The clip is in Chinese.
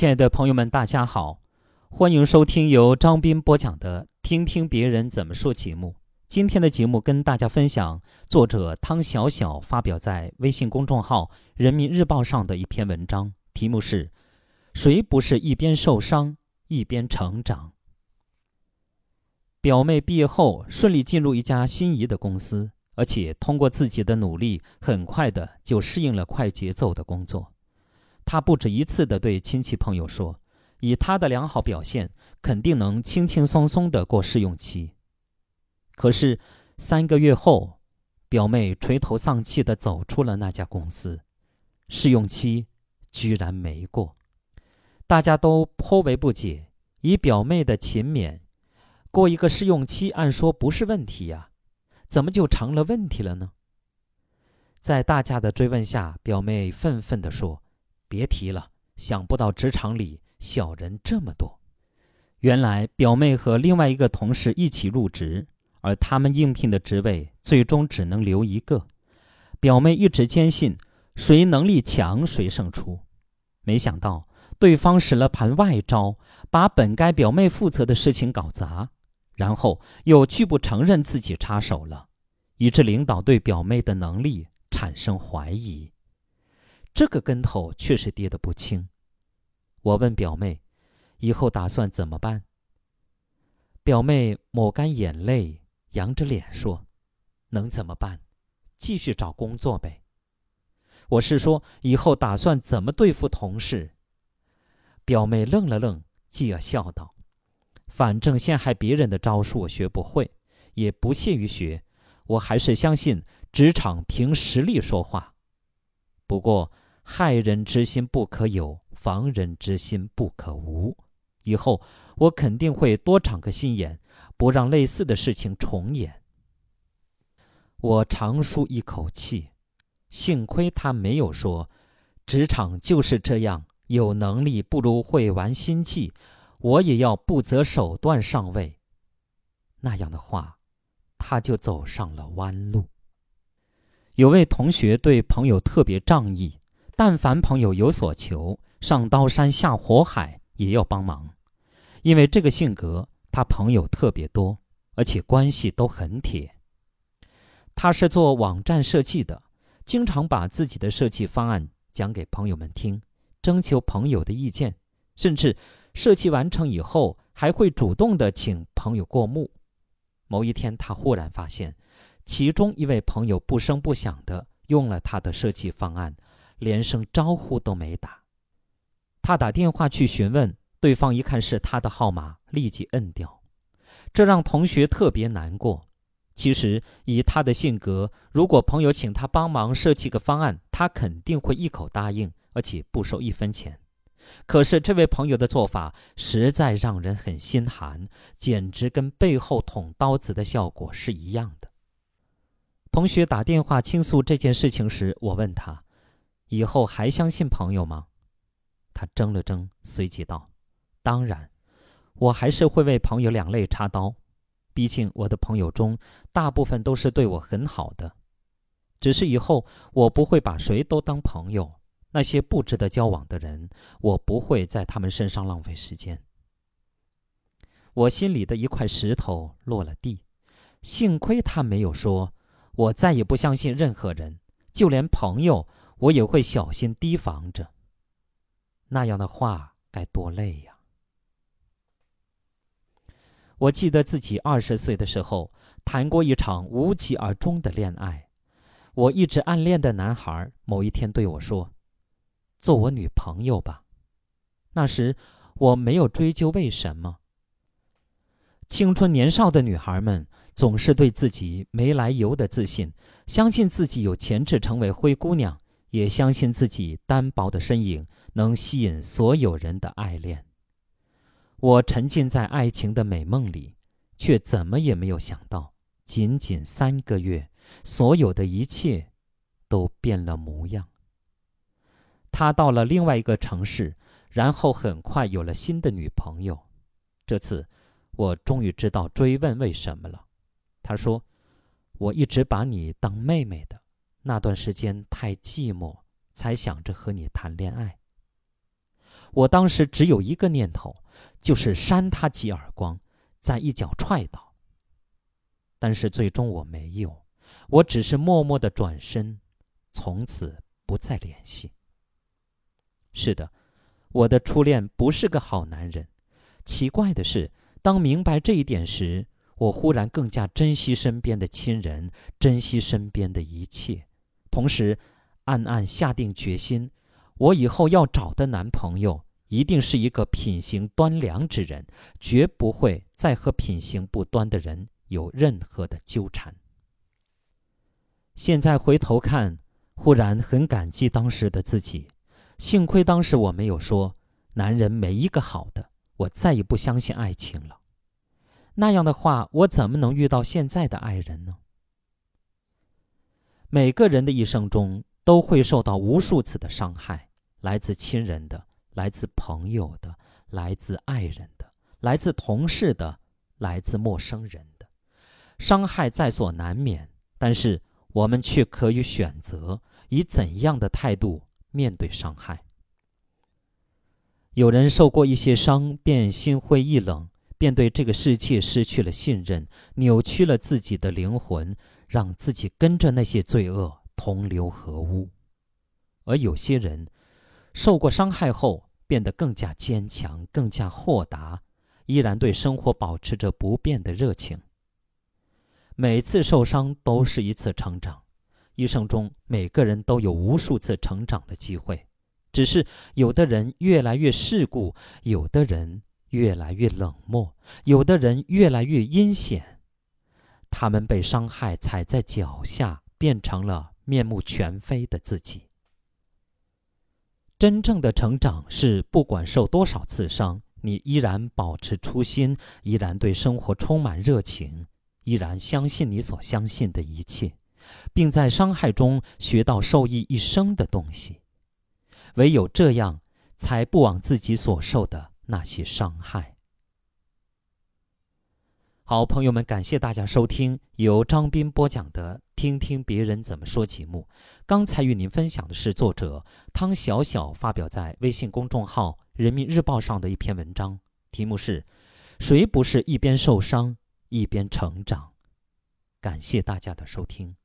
亲爱的朋友们，大家好，欢迎收听由张斌播讲的《听听别人怎么说》节目。今天的节目跟大家分享作者汤小小发表在微信公众号《人民日报》上的一篇文章，题目是“谁不是一边受伤一边成长”。表妹毕业后顺利进入一家心仪的公司，而且通过自己的努力，很快的就适应了快节奏的工作。他不止一次地对亲戚朋友说：“以他的良好表现，肯定能轻轻松松地过试用期。”可是三个月后，表妹垂头丧气地走出了那家公司，试用期居然没过。大家都颇为不解，以表妹的勤勉，过一个试用期按说不是问题呀，怎么就成了问题了呢？在大家的追问下，表妹愤愤地说。别提了，想不到职场里小人这么多。原来表妹和另外一个同事一起入职，而他们应聘的职位最终只能留一个。表妹一直坚信谁能力强谁胜出，没想到对方使了盘外招，把本该表妹负责的事情搞砸，然后又拒不承认自己插手了，以致领导对表妹的能力产生怀疑。这个跟头确实跌得不轻。我问表妹：“以后打算怎么办？”表妹抹干眼泪，扬着脸说：“能怎么办？继续找工作呗。”我是说，以后打算怎么对付同事？表妹愣了愣，继而笑道：“反正陷害别人的招数我学不会，也不屑于学。我还是相信职场凭实力说话。不过。”害人之心不可有，防人之心不可无。以后我肯定会多长个心眼，不让类似的事情重演。我长舒一口气，幸亏他没有说：“职场就是这样，有能力不如会玩心计，我也要不择手段上位。”那样的话，他就走上了弯路。有位同学对朋友特别仗义。但凡朋友有所求，上刀山下火海也要帮忙。因为这个性格，他朋友特别多，而且关系都很铁。他是做网站设计的，经常把自己的设计方案讲给朋友们听，征求朋友的意见，甚至设计完成以后还会主动的请朋友过目。某一天，他忽然发现，其中一位朋友不声不响的用了他的设计方案。连声招呼都没打，他打电话去询问，对方一看是他的号码，立即摁掉，这让同学特别难过。其实以他的性格，如果朋友请他帮忙设计个方案，他肯定会一口答应，而且不收一分钱。可是这位朋友的做法实在让人很心寒，简直跟背后捅刀子的效果是一样的。同学打电话倾诉这件事情时，我问他。以后还相信朋友吗？他怔了怔，随即道：“当然，我还是会为朋友两肋插刀。毕竟我的朋友中大部分都是对我很好的。只是以后我不会把谁都当朋友，那些不值得交往的人，我不会在他们身上浪费时间。”我心里的一块石头落了地，幸亏他没有说：“我再也不相信任何人，就连朋友。”我也会小心提防着。那样的话该多累呀！我记得自己二十岁的时候谈过一场无疾而终的恋爱。我一直暗恋的男孩某一天对我说：“做我女朋友吧。”那时我没有追究为什么。青春年少的女孩们总是对自己没来由的自信，相信自己有潜质成为灰姑娘。也相信自己单薄的身影能吸引所有人的爱恋。我沉浸在爱情的美梦里，却怎么也没有想到，仅仅三个月，所有的一切都变了模样。他到了另外一个城市，然后很快有了新的女朋友。这次，我终于知道追问为什么了。他说：“我一直把你当妹妹的。”那段时间太寂寞，才想着和你谈恋爱。我当时只有一个念头，就是扇他几耳光，再一脚踹倒。但是最终我没有，我只是默默的转身，从此不再联系。是的，我的初恋不是个好男人。奇怪的是，当明白这一点时，我忽然更加珍惜身边的亲人，珍惜身边的一切，同时暗暗下定决心：我以后要找的男朋友一定是一个品行端良之人，绝不会再和品行不端的人有任何的纠缠。现在回头看，忽然很感激当时的自己。幸亏当时我没有说，男人没一个好的，我再也不相信爱情了。那样的话，我怎么能遇到现在的爱人呢？每个人的一生中都会受到无数次的伤害，来自亲人的，来自朋友的，来自爱人的，来自同事的，来自陌生人的，伤害在所难免。但是我们却可以选择以怎样的态度。面对伤害，有人受过一些伤，便心灰意冷，便对这个世界失去了信任，扭曲了自己的灵魂，让自己跟着那些罪恶同流合污；而有些人受过伤害后，变得更加坚强，更加豁达，依然对生活保持着不变的热情。每次受伤都是一次成长。一生中，每个人都有无数次成长的机会，只是有的人越来越世故，有的人越来越冷漠，有的人越来越阴险。他们被伤害踩在脚下，变成了面目全非的自己。真正的成长是，不管受多少次伤，你依然保持初心，依然对生活充满热情，依然相信你所相信的一切。并在伤害中学到受益一生的东西，唯有这样，才不枉自己所受的那些伤害。好，朋友们，感谢大家收听由张斌播讲的《听听别人怎么说》节目。刚才与您分享的是作者汤小小发表在微信公众号《人民日报》上的一篇文章，题目是“谁不是一边受伤一边成长”。感谢大家的收听。